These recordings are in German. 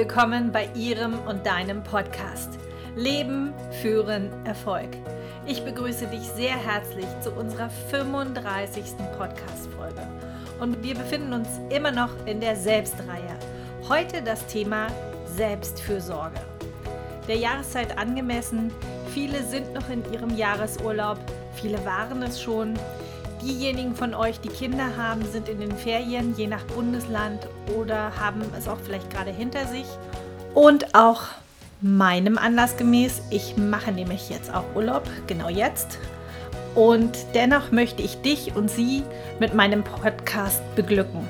willkommen bei Ihrem und deinem Podcast Leben, Führen, Erfolg. Ich begrüße dich sehr herzlich zu unserer 35. Podcast-Folge. Und wir befinden uns immer noch in der Selbstreihe. Heute das Thema Selbstfürsorge. Der Jahreszeit angemessen, viele sind noch in ihrem Jahresurlaub, viele waren es schon. Diejenigen von euch, die Kinder haben, sind in den Ferien, je nach Bundesland oder haben es auch vielleicht gerade hinter sich. Und auch meinem Anlass gemäß, ich mache nämlich jetzt auch Urlaub, genau jetzt. Und dennoch möchte ich dich und sie mit meinem Podcast beglücken.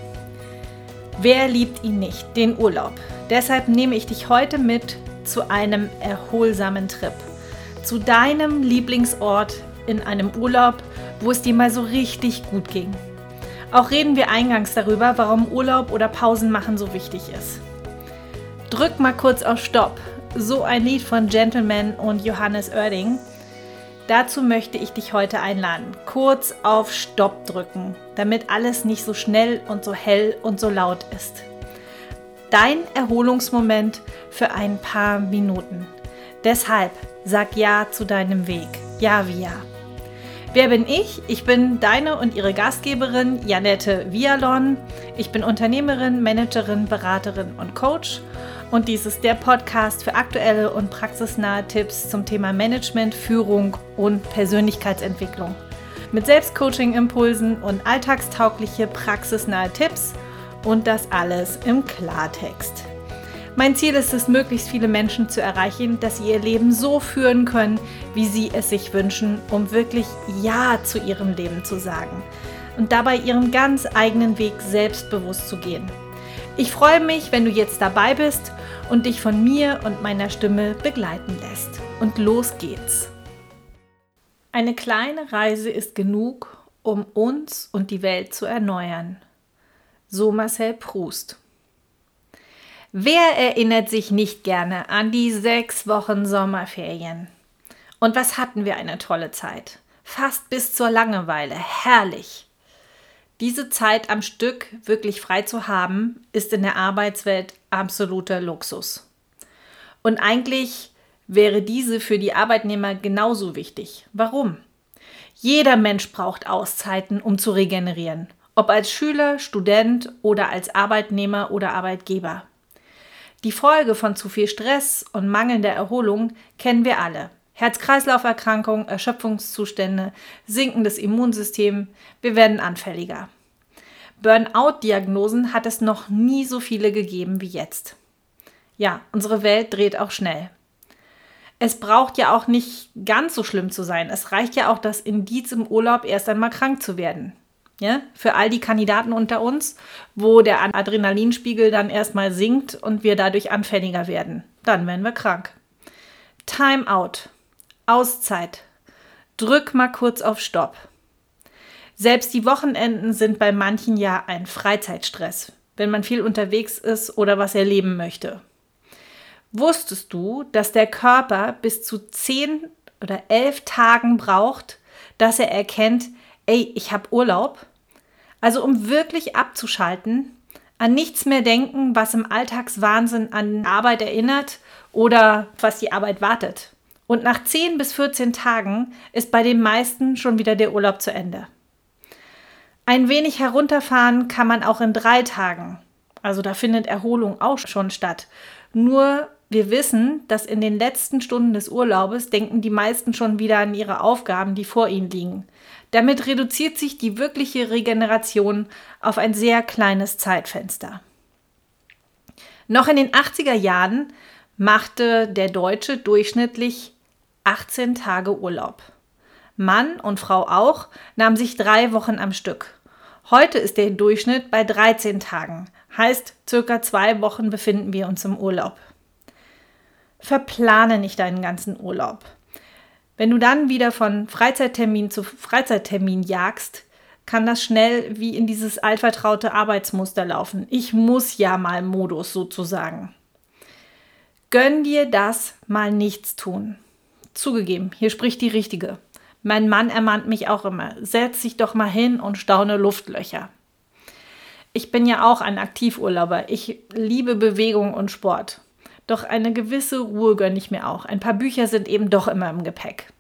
Wer liebt ihn nicht, den Urlaub? Deshalb nehme ich dich heute mit zu einem erholsamen Trip. Zu deinem Lieblingsort in einem Urlaub, wo es dir mal so richtig gut ging. Auch reden wir eingangs darüber, warum Urlaub oder Pausen machen so wichtig ist. Drück mal kurz auf Stopp. So ein Lied von Gentleman und Johannes Oerding. Dazu möchte ich dich heute einladen. Kurz auf Stopp drücken, damit alles nicht so schnell und so hell und so laut ist. Dein Erholungsmoment für ein paar Minuten. Deshalb sag Ja zu deinem Weg. Ja wie Ja. Wer bin ich? Ich bin deine und ihre Gastgeberin Janette Vialon. Ich bin Unternehmerin, Managerin, Beraterin und Coach. Und dies ist der Podcast für aktuelle und praxisnahe Tipps zum Thema Management, Führung und Persönlichkeitsentwicklung. Mit Selbstcoaching-Impulsen und alltagstaugliche praxisnahe Tipps und das alles im Klartext. Mein Ziel ist es, möglichst viele Menschen zu erreichen, dass sie ihr Leben so führen können, wie sie es sich wünschen, um wirklich Ja zu ihrem Leben zu sagen und dabei ihren ganz eigenen Weg selbstbewusst zu gehen. Ich freue mich, wenn du jetzt dabei bist und dich von mir und meiner Stimme begleiten lässt. Und los geht's. Eine kleine Reise ist genug, um uns und die Welt zu erneuern. So Marcel Proust. Wer erinnert sich nicht gerne an die sechs Wochen Sommerferien? Und was hatten wir eine tolle Zeit? Fast bis zur Langeweile. Herrlich. Diese Zeit am Stück wirklich frei zu haben, ist in der Arbeitswelt absoluter Luxus. Und eigentlich wäre diese für die Arbeitnehmer genauso wichtig. Warum? Jeder Mensch braucht Auszeiten, um zu regenerieren, ob als Schüler, Student oder als Arbeitnehmer oder Arbeitgeber. Die Folge von zu viel Stress und mangelnder Erholung kennen wir alle. Herz-Kreislauf-Erkrankungen, Erschöpfungszustände, sinkendes Immunsystem, wir werden anfälliger. Burnout-Diagnosen hat es noch nie so viele gegeben wie jetzt. Ja, unsere Welt dreht auch schnell. Es braucht ja auch nicht ganz so schlimm zu sein. Es reicht ja auch das Indiz im Urlaub erst einmal krank zu werden. Ja, für all die Kandidaten unter uns, wo der Adrenalinspiegel dann erstmal sinkt und wir dadurch anfälliger werden. Dann werden wir krank. Time out. Auszeit. Drück mal kurz auf Stopp. Selbst die Wochenenden sind bei manchen ja ein Freizeitstress, wenn man viel unterwegs ist oder was erleben möchte. Wusstest du, dass der Körper bis zu zehn oder elf Tagen braucht, dass er erkennt, ey, ich habe Urlaub? Also um wirklich abzuschalten, an nichts mehr denken, was im Alltagswahnsinn an Arbeit erinnert oder was die Arbeit wartet. Und nach 10 bis 14 Tagen ist bei den meisten schon wieder der Urlaub zu Ende. Ein wenig herunterfahren kann man auch in drei Tagen. Also da findet Erholung auch schon statt. Nur wir wissen, dass in den letzten Stunden des Urlaubes denken die meisten schon wieder an ihre Aufgaben, die vor ihnen liegen. Damit reduziert sich die wirkliche Regeneration auf ein sehr kleines Zeitfenster. Noch in den 80er Jahren machte der Deutsche durchschnittlich 18 Tage Urlaub. Mann und Frau auch nahmen sich drei Wochen am Stück. Heute ist der Durchschnitt bei 13 Tagen, heißt circa zwei Wochen befinden wir uns im Urlaub. Verplane nicht deinen ganzen Urlaub. Wenn du dann wieder von Freizeittermin zu Freizeittermin jagst, kann das schnell wie in dieses altvertraute Arbeitsmuster laufen. Ich muss ja mal Modus sozusagen. Gönn dir das mal nichts tun. Zugegeben, hier spricht die Richtige. Mein Mann ermahnt mich auch immer, setz dich doch mal hin und staune Luftlöcher. Ich bin ja auch ein Aktivurlauber. Ich liebe Bewegung und Sport. Doch eine gewisse Ruhe gönne ich mir auch. Ein paar Bücher sind eben doch immer im Gepäck.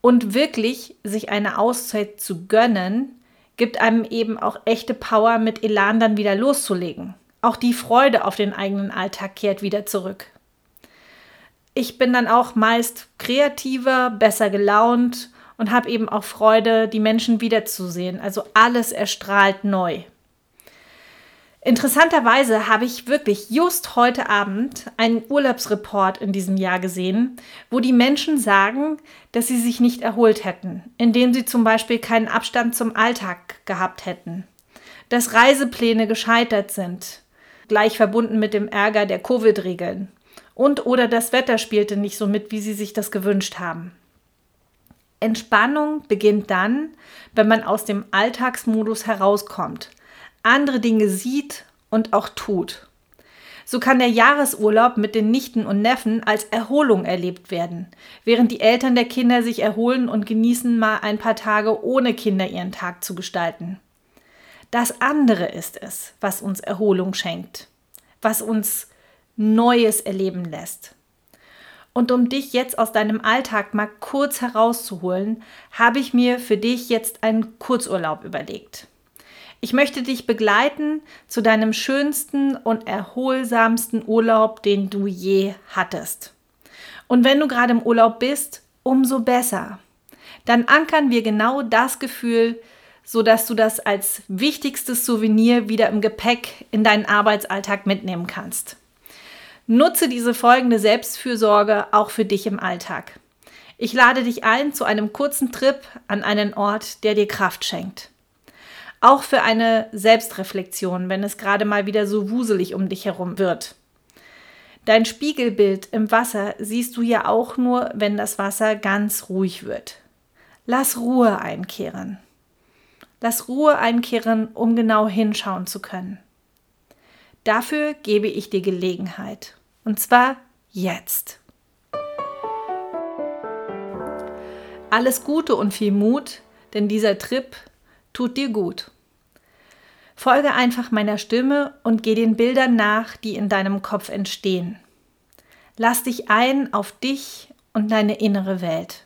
Und wirklich sich eine Auszeit zu gönnen, gibt einem eben auch echte Power, mit Elan dann wieder loszulegen. Auch die Freude auf den eigenen Alltag kehrt wieder zurück. Ich bin dann auch meist kreativer, besser gelaunt und habe eben auch Freude, die Menschen wiederzusehen. Also alles erstrahlt neu. Interessanterweise habe ich wirklich just heute Abend einen Urlaubsreport in diesem Jahr gesehen, wo die Menschen sagen, dass sie sich nicht erholt hätten, indem sie zum Beispiel keinen Abstand zum Alltag gehabt hätten, dass Reisepläne gescheitert sind, gleich verbunden mit dem Ärger der Covid-Regeln und oder das Wetter spielte nicht so mit, wie sie sich das gewünscht haben. Entspannung beginnt dann, wenn man aus dem Alltagsmodus herauskommt – andere Dinge sieht und auch tut. So kann der Jahresurlaub mit den Nichten und Neffen als Erholung erlebt werden, während die Eltern der Kinder sich erholen und genießen, mal ein paar Tage ohne Kinder ihren Tag zu gestalten. Das andere ist es, was uns Erholung schenkt, was uns Neues erleben lässt. Und um dich jetzt aus deinem Alltag mal kurz herauszuholen, habe ich mir für dich jetzt einen Kurzurlaub überlegt. Ich möchte dich begleiten zu deinem schönsten und erholsamsten Urlaub, den du je hattest. Und wenn du gerade im Urlaub bist, umso besser. Dann ankern wir genau das Gefühl, sodass du das als wichtigstes Souvenir wieder im Gepäck in deinen Arbeitsalltag mitnehmen kannst. Nutze diese folgende Selbstfürsorge auch für dich im Alltag. Ich lade dich ein zu einem kurzen Trip an einen Ort, der dir Kraft schenkt. Auch für eine Selbstreflexion, wenn es gerade mal wieder so wuselig um dich herum wird. Dein Spiegelbild im Wasser siehst du ja auch nur, wenn das Wasser ganz ruhig wird. Lass Ruhe einkehren. Lass Ruhe einkehren, um genau hinschauen zu können. Dafür gebe ich dir Gelegenheit. Und zwar jetzt. Alles Gute und viel Mut, denn dieser Trip tut dir gut. Folge einfach meiner Stimme und geh den Bildern nach, die in deinem Kopf entstehen. Lass dich ein auf dich und deine innere Welt.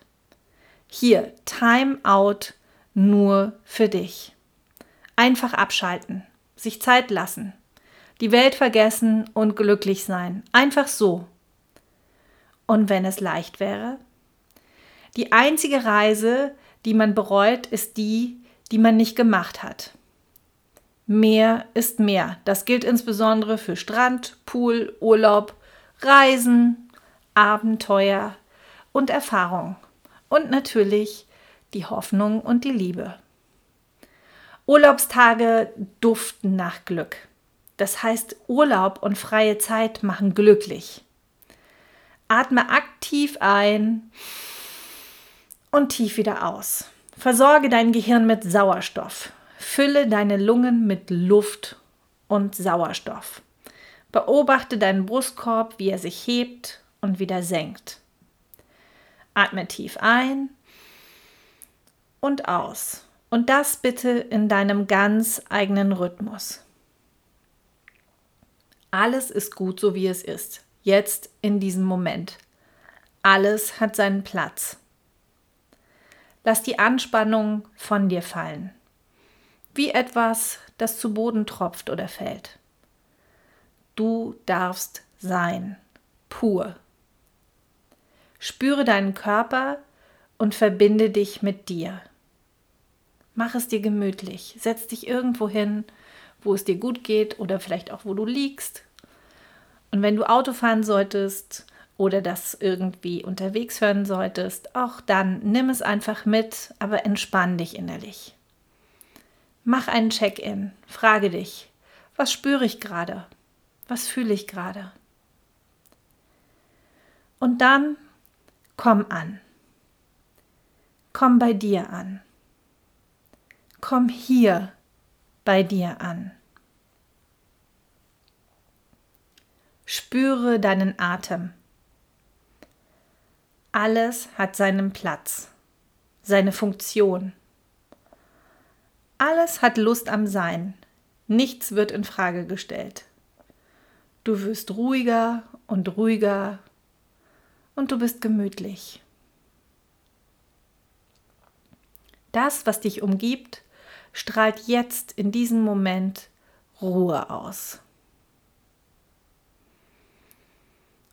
Hier, Time Out nur für dich. Einfach abschalten, sich Zeit lassen, die Welt vergessen und glücklich sein. Einfach so. Und wenn es leicht wäre? Die einzige Reise, die man bereut, ist die, die man nicht gemacht hat. Mehr ist mehr. Das gilt insbesondere für Strand, Pool, Urlaub, Reisen, Abenteuer und Erfahrung. Und natürlich die Hoffnung und die Liebe. Urlaubstage duften nach Glück. Das heißt, Urlaub und freie Zeit machen glücklich. Atme aktiv ein und tief wieder aus. Versorge dein Gehirn mit Sauerstoff. Fülle deine Lungen mit Luft und Sauerstoff. Beobachte deinen Brustkorb, wie er sich hebt und wieder senkt. Atme tief ein und aus. Und das bitte in deinem ganz eigenen Rhythmus. Alles ist gut, so wie es ist. Jetzt in diesem Moment. Alles hat seinen Platz. Lass die Anspannung von dir fallen. Wie etwas, das zu Boden tropft oder fällt. Du darfst sein, pur. Spüre deinen Körper und verbinde dich mit dir. Mach es dir gemütlich. Setz dich irgendwo hin, wo es dir gut geht oder vielleicht auch, wo du liegst. Und wenn du Auto fahren solltest, oder das irgendwie unterwegs hören solltest, auch dann nimm es einfach mit, aber entspann dich innerlich. Mach einen Check-in, frage dich, was spüre ich gerade? Was fühle ich gerade? Und dann komm an. Komm bei dir an. Komm hier bei dir an. Spüre deinen Atem. Alles hat seinen Platz, seine Funktion. Alles hat Lust am Sein. Nichts wird in Frage gestellt. Du wirst ruhiger und ruhiger und du bist gemütlich. Das, was dich umgibt, strahlt jetzt in diesem Moment Ruhe aus.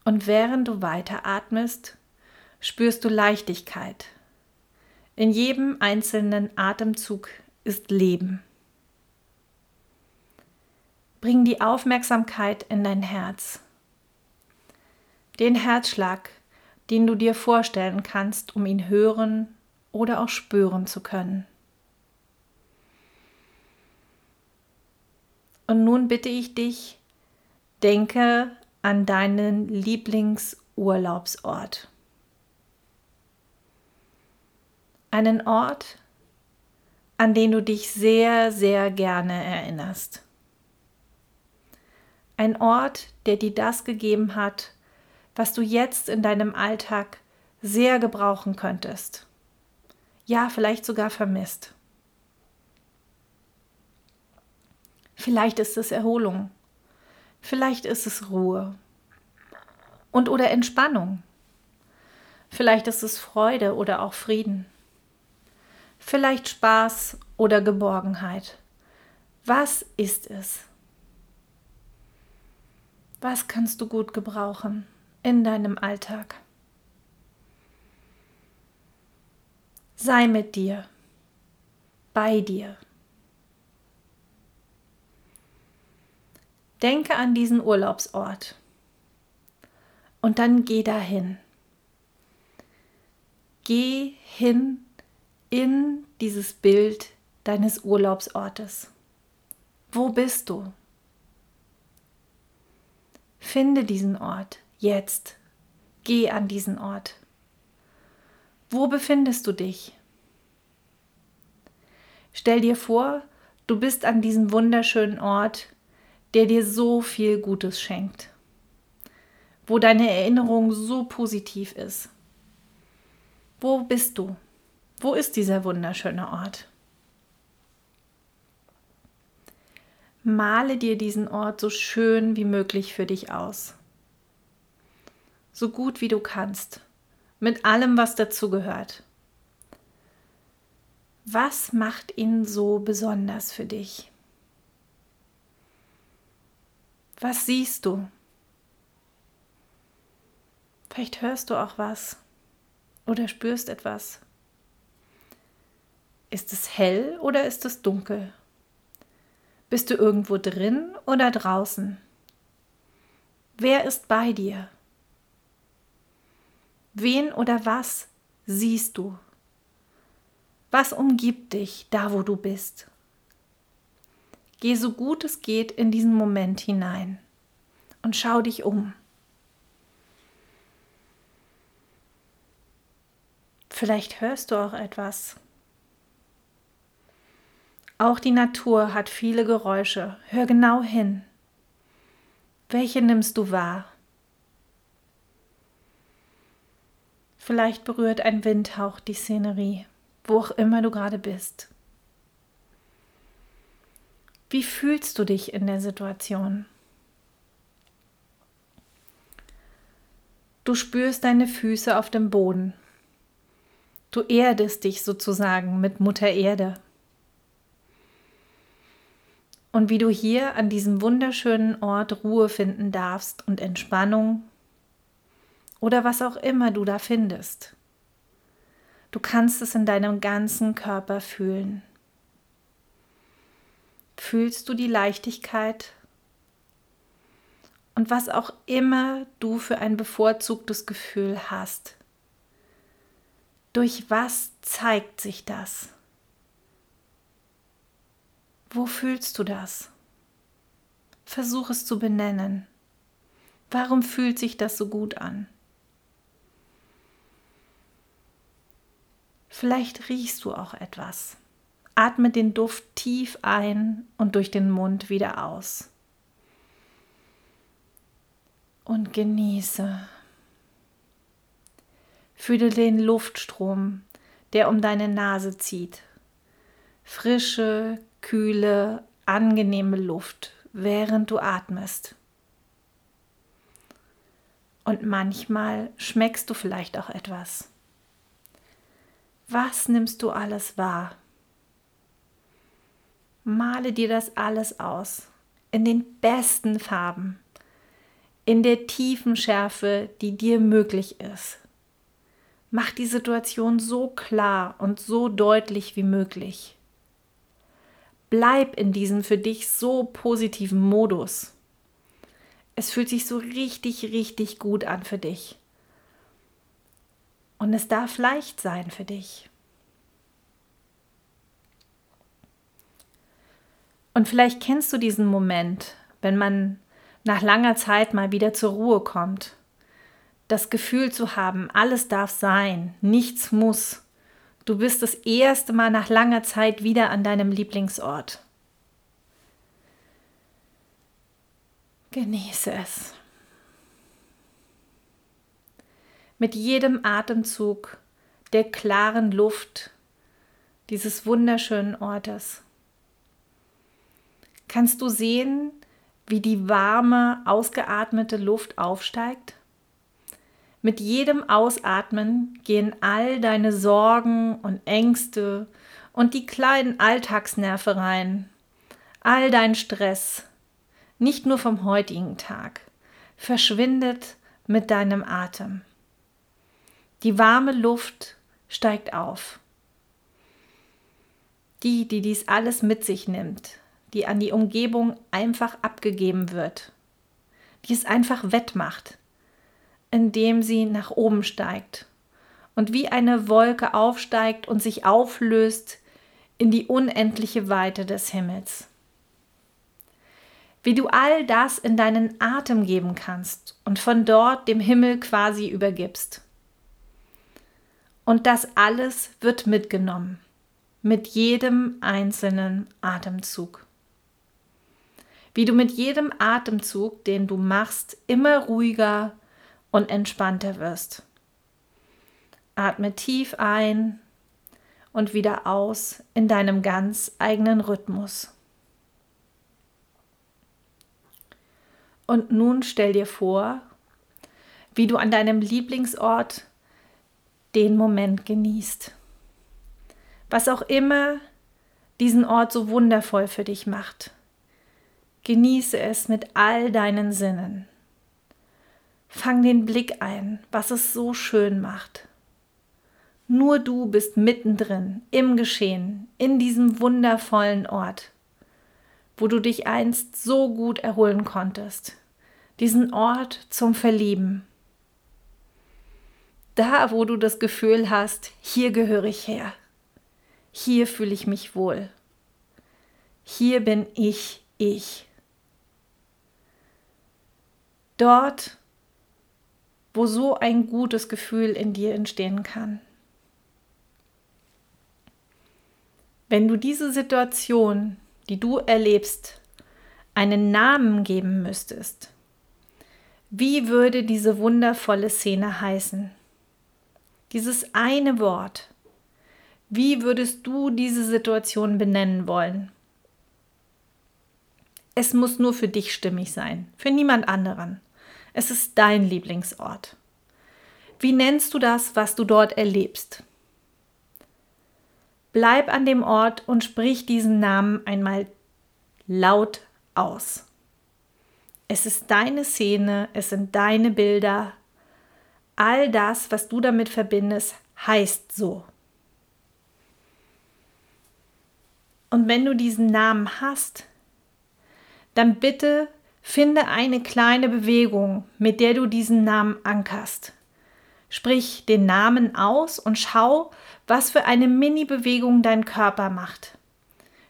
Und während du weiter atmest, spürst du Leichtigkeit. In jedem einzelnen Atemzug ist Leben. Bring die Aufmerksamkeit in dein Herz. Den Herzschlag, den du dir vorstellen kannst, um ihn hören oder auch spüren zu können. Und nun bitte ich dich, denke an deinen Lieblingsurlaubsort. Einen Ort, an den du dich sehr, sehr gerne erinnerst. Ein Ort, der dir das gegeben hat, was du jetzt in deinem Alltag sehr gebrauchen könntest. Ja, vielleicht sogar vermisst. Vielleicht ist es Erholung. Vielleicht ist es Ruhe. Und oder Entspannung. Vielleicht ist es Freude oder auch Frieden. Vielleicht Spaß oder Geborgenheit. Was ist es? Was kannst du gut gebrauchen in deinem Alltag? Sei mit dir, bei dir. Denke an diesen Urlaubsort und dann geh dahin. Geh hin in dieses Bild deines Urlaubsortes. Wo bist du? Finde diesen Ort jetzt. Geh an diesen Ort. Wo befindest du dich? Stell dir vor, du bist an diesem wunderschönen Ort, der dir so viel Gutes schenkt, wo deine Erinnerung so positiv ist. Wo bist du? Wo ist dieser wunderschöne Ort? Male dir diesen Ort so schön wie möglich für dich aus. So gut wie du kannst, mit allem, was dazugehört. Was macht ihn so besonders für dich? Was siehst du? Vielleicht hörst du auch was oder spürst etwas. Ist es hell oder ist es dunkel? Bist du irgendwo drin oder draußen? Wer ist bei dir? Wen oder was siehst du? Was umgibt dich da, wo du bist? Geh so gut es geht in diesen Moment hinein und schau dich um. Vielleicht hörst du auch etwas. Auch die Natur hat viele Geräusche. Hör genau hin. Welche nimmst du wahr? Vielleicht berührt ein Windhauch die Szenerie, wo auch immer du gerade bist. Wie fühlst du dich in der Situation? Du spürst deine Füße auf dem Boden. Du erdest dich sozusagen mit Mutter Erde und wie du hier an diesem wunderschönen Ort Ruhe finden darfst und Entspannung oder was auch immer du da findest. Du kannst es in deinem ganzen Körper fühlen. Fühlst du die Leichtigkeit? Und was auch immer du für ein bevorzugtes Gefühl hast. Durch was zeigt sich das? Wo fühlst du das? Versuch es zu benennen. Warum fühlt sich das so gut an? Vielleicht riechst du auch etwas. Atme den Duft tief ein und durch den Mund wieder aus. Und genieße. Fühle den Luftstrom, der um deine Nase zieht. Frische, kühle, angenehme Luft, während du atmest. Und manchmal schmeckst du vielleicht auch etwas. Was nimmst du alles wahr? Male dir das alles aus in den besten Farben, in der tiefen Schärfe, die dir möglich ist. Mach die Situation so klar und so deutlich wie möglich. Bleib in diesem für dich so positiven Modus. Es fühlt sich so richtig, richtig gut an für dich. Und es darf leicht sein für dich. Und vielleicht kennst du diesen Moment, wenn man nach langer Zeit mal wieder zur Ruhe kommt. Das Gefühl zu haben, alles darf sein, nichts muss. Du bist das erste Mal nach langer Zeit wieder an deinem Lieblingsort. Genieße es. Mit jedem Atemzug der klaren Luft dieses wunderschönen Ortes kannst du sehen, wie die warme, ausgeatmete Luft aufsteigt. Mit jedem Ausatmen gehen all deine Sorgen und Ängste und die kleinen Alltagsnervereien, all dein Stress, nicht nur vom heutigen Tag, verschwindet mit deinem Atem. Die warme Luft steigt auf. Die, die dies alles mit sich nimmt, die an die Umgebung einfach abgegeben wird, die es einfach wettmacht, indem sie nach oben steigt und wie eine Wolke aufsteigt und sich auflöst in die unendliche Weite des Himmels. Wie du all das in deinen Atem geben kannst und von dort dem Himmel quasi übergibst. Und das alles wird mitgenommen, mit jedem einzelnen Atemzug wie du mit jedem Atemzug, den du machst, immer ruhiger und entspannter wirst. Atme tief ein und wieder aus in deinem ganz eigenen Rhythmus. Und nun stell dir vor, wie du an deinem Lieblingsort den Moment genießt. Was auch immer diesen Ort so wundervoll für dich macht. Genieße es mit all deinen Sinnen. Fang den Blick ein, was es so schön macht. Nur du bist mittendrin, im Geschehen, in diesem wundervollen Ort, wo du dich einst so gut erholen konntest. Diesen Ort zum Verlieben. Da, wo du das Gefühl hast, hier gehöre ich her. Hier fühle ich mich wohl. Hier bin ich ich. Dort, wo so ein gutes Gefühl in dir entstehen kann. Wenn du diese Situation, die du erlebst, einen Namen geben müsstest, wie würde diese wundervolle Szene heißen? Dieses eine Wort. Wie würdest du diese Situation benennen wollen? Es muss nur für dich stimmig sein, für niemand anderen. Es ist dein Lieblingsort. Wie nennst du das, was du dort erlebst? Bleib an dem Ort und sprich diesen Namen einmal laut aus. Es ist deine Szene, es sind deine Bilder. All das, was du damit verbindest, heißt so. Und wenn du diesen Namen hast, dann bitte finde eine kleine Bewegung, mit der du diesen Namen ankerst. Sprich den Namen aus und schau, was für eine Mini-Bewegung dein Körper macht.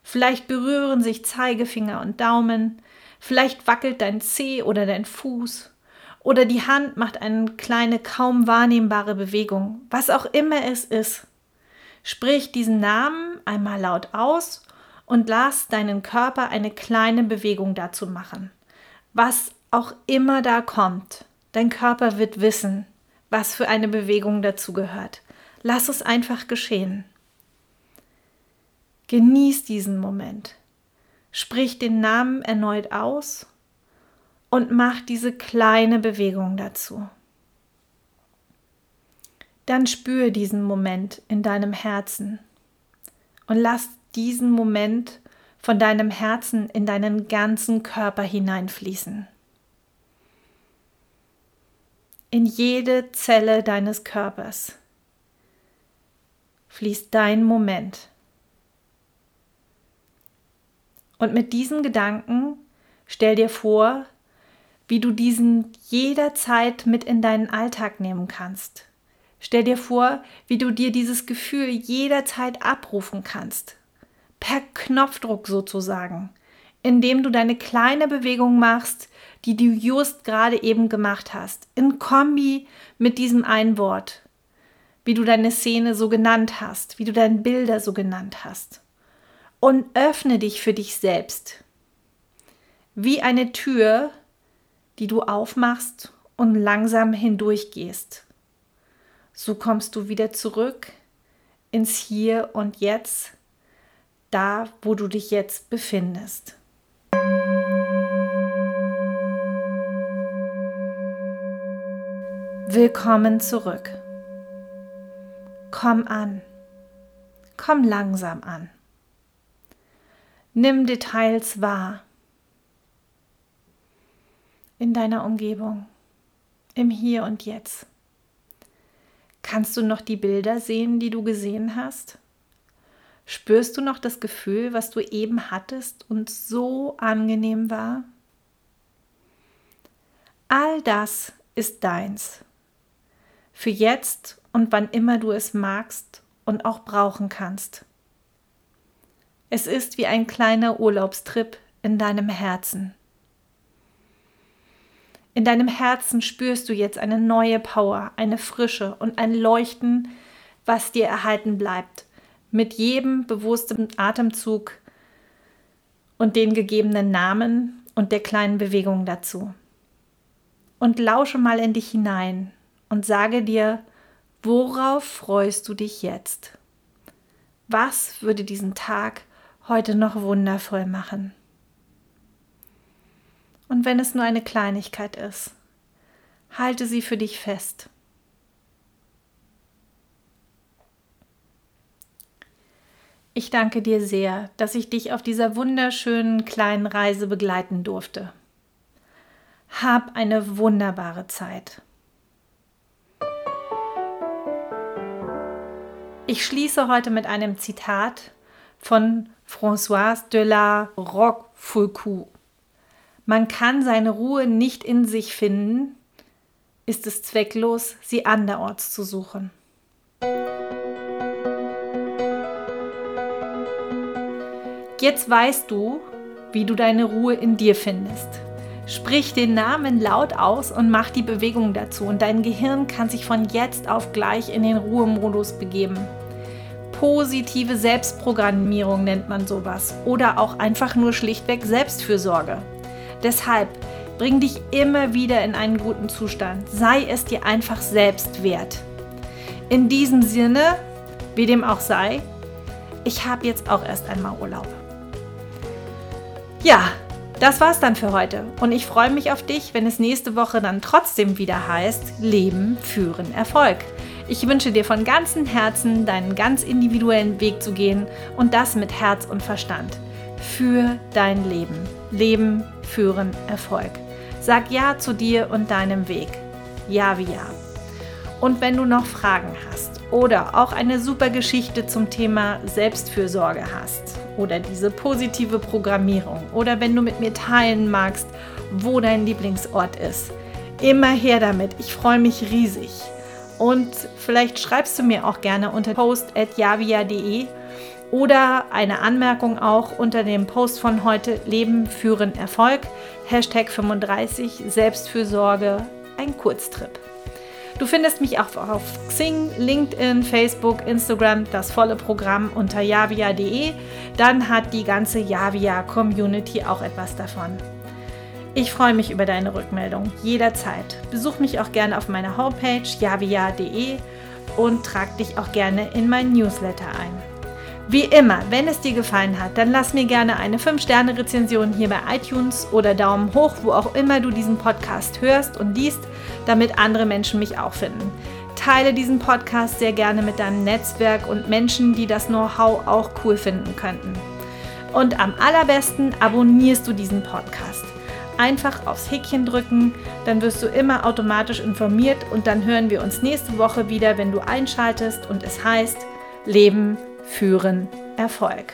Vielleicht berühren sich Zeigefinger und Daumen, vielleicht wackelt dein Zeh oder dein Fuß, oder die Hand macht eine kleine, kaum wahrnehmbare Bewegung, was auch immer es ist. Sprich diesen Namen einmal laut aus und lass deinen Körper eine kleine Bewegung dazu machen. Was auch immer da kommt, dein Körper wird wissen, was für eine Bewegung dazu gehört. Lass es einfach geschehen. Genieß diesen Moment. sprich den Namen erneut aus und mach diese kleine Bewegung dazu. Dann spüre diesen Moment in deinem Herzen und lass diesen Moment von deinem Herzen in deinen ganzen Körper hineinfließen. In jede Zelle deines Körpers fließt dein Moment. Und mit diesen Gedanken stell dir vor, wie du diesen jederzeit mit in deinen Alltag nehmen kannst. Stell dir vor, wie du dir dieses Gefühl jederzeit abrufen kannst. Per Knopfdruck sozusagen, indem du deine kleine Bewegung machst, die du just gerade eben gemacht hast, in Kombi mit diesem einen Wort, wie du deine Szene so genannt hast, wie du deine Bilder so genannt hast und öffne dich für dich selbst. Wie eine Tür, die du aufmachst und langsam hindurchgehst. So kommst du wieder zurück ins Hier und Jetzt, da wo du dich jetzt befindest. Willkommen zurück. Komm an. Komm langsam an. Nimm Details wahr in deiner Umgebung, im Hier und Jetzt. Kannst du noch die Bilder sehen, die du gesehen hast? Spürst du noch das Gefühl, was du eben hattest und so angenehm war? All das ist deins. Für jetzt und wann immer du es magst und auch brauchen kannst. Es ist wie ein kleiner Urlaubstrip in deinem Herzen. In deinem Herzen spürst du jetzt eine neue Power, eine Frische und ein Leuchten, was dir erhalten bleibt, mit jedem bewussten Atemzug und den gegebenen Namen und der kleinen Bewegung dazu. Und lausche mal in dich hinein und sage dir, worauf freust du dich jetzt? Was würde diesen Tag heute noch wundervoll machen. Und wenn es nur eine Kleinigkeit ist, halte sie für dich fest. Ich danke dir sehr, dass ich dich auf dieser wunderschönen kleinen Reise begleiten durfte. Hab eine wunderbare Zeit. Ich schließe heute mit einem Zitat von Françoise de la Roquefoucauld. Man kann seine Ruhe nicht in sich finden, ist es zwecklos, sie anderorts zu suchen. Jetzt weißt du, wie du deine Ruhe in dir findest. Sprich den Namen laut aus und mach die Bewegung dazu und dein Gehirn kann sich von jetzt auf gleich in den Ruhemodus begeben positive Selbstprogrammierung nennt man sowas oder auch einfach nur schlichtweg Selbstfürsorge. Deshalb bring dich immer wieder in einen guten Zustand. Sei es dir einfach selbst wert. In diesem Sinne, wie dem auch sei, ich habe jetzt auch erst einmal Urlaub. Ja, das war's dann für heute und ich freue mich auf dich, wenn es nächste Woche dann trotzdem wieder heißt Leben, Führen, Erfolg. Ich wünsche dir von ganzem Herzen, deinen ganz individuellen Weg zu gehen und das mit Herz und Verstand. Für dein Leben. Leben, Führen, Erfolg. Sag Ja zu dir und deinem Weg. Ja wie Ja. Und wenn du noch Fragen hast oder auch eine super Geschichte zum Thema Selbstfürsorge hast oder diese positive Programmierung oder wenn du mit mir teilen magst, wo dein Lieblingsort ist, immer her damit. Ich freue mich riesig. Und vielleicht schreibst du mir auch gerne unter post.javia.de oder eine Anmerkung auch unter dem Post von heute Leben führen Erfolg, Hashtag 35 Selbstfürsorge, ein Kurztrip. Du findest mich auch auf Xing, LinkedIn, Facebook, Instagram, das volle Programm unter javia.de. Dann hat die ganze Javia Community auch etwas davon. Ich freue mich über deine Rückmeldung jederzeit. Besuch mich auch gerne auf meiner Homepage javia.de und trag dich auch gerne in mein Newsletter ein. Wie immer, wenn es dir gefallen hat, dann lass mir gerne eine 5-Sterne-Rezension hier bei iTunes oder Daumen hoch, wo auch immer du diesen Podcast hörst und liest, damit andere Menschen mich auch finden. Teile diesen Podcast sehr gerne mit deinem Netzwerk und Menschen, die das Know-how auch cool finden könnten. Und am allerbesten abonnierst du diesen Podcast. Einfach aufs Häkchen drücken, dann wirst du immer automatisch informiert und dann hören wir uns nächste Woche wieder, wenn du einschaltest und es heißt Leben führen Erfolg.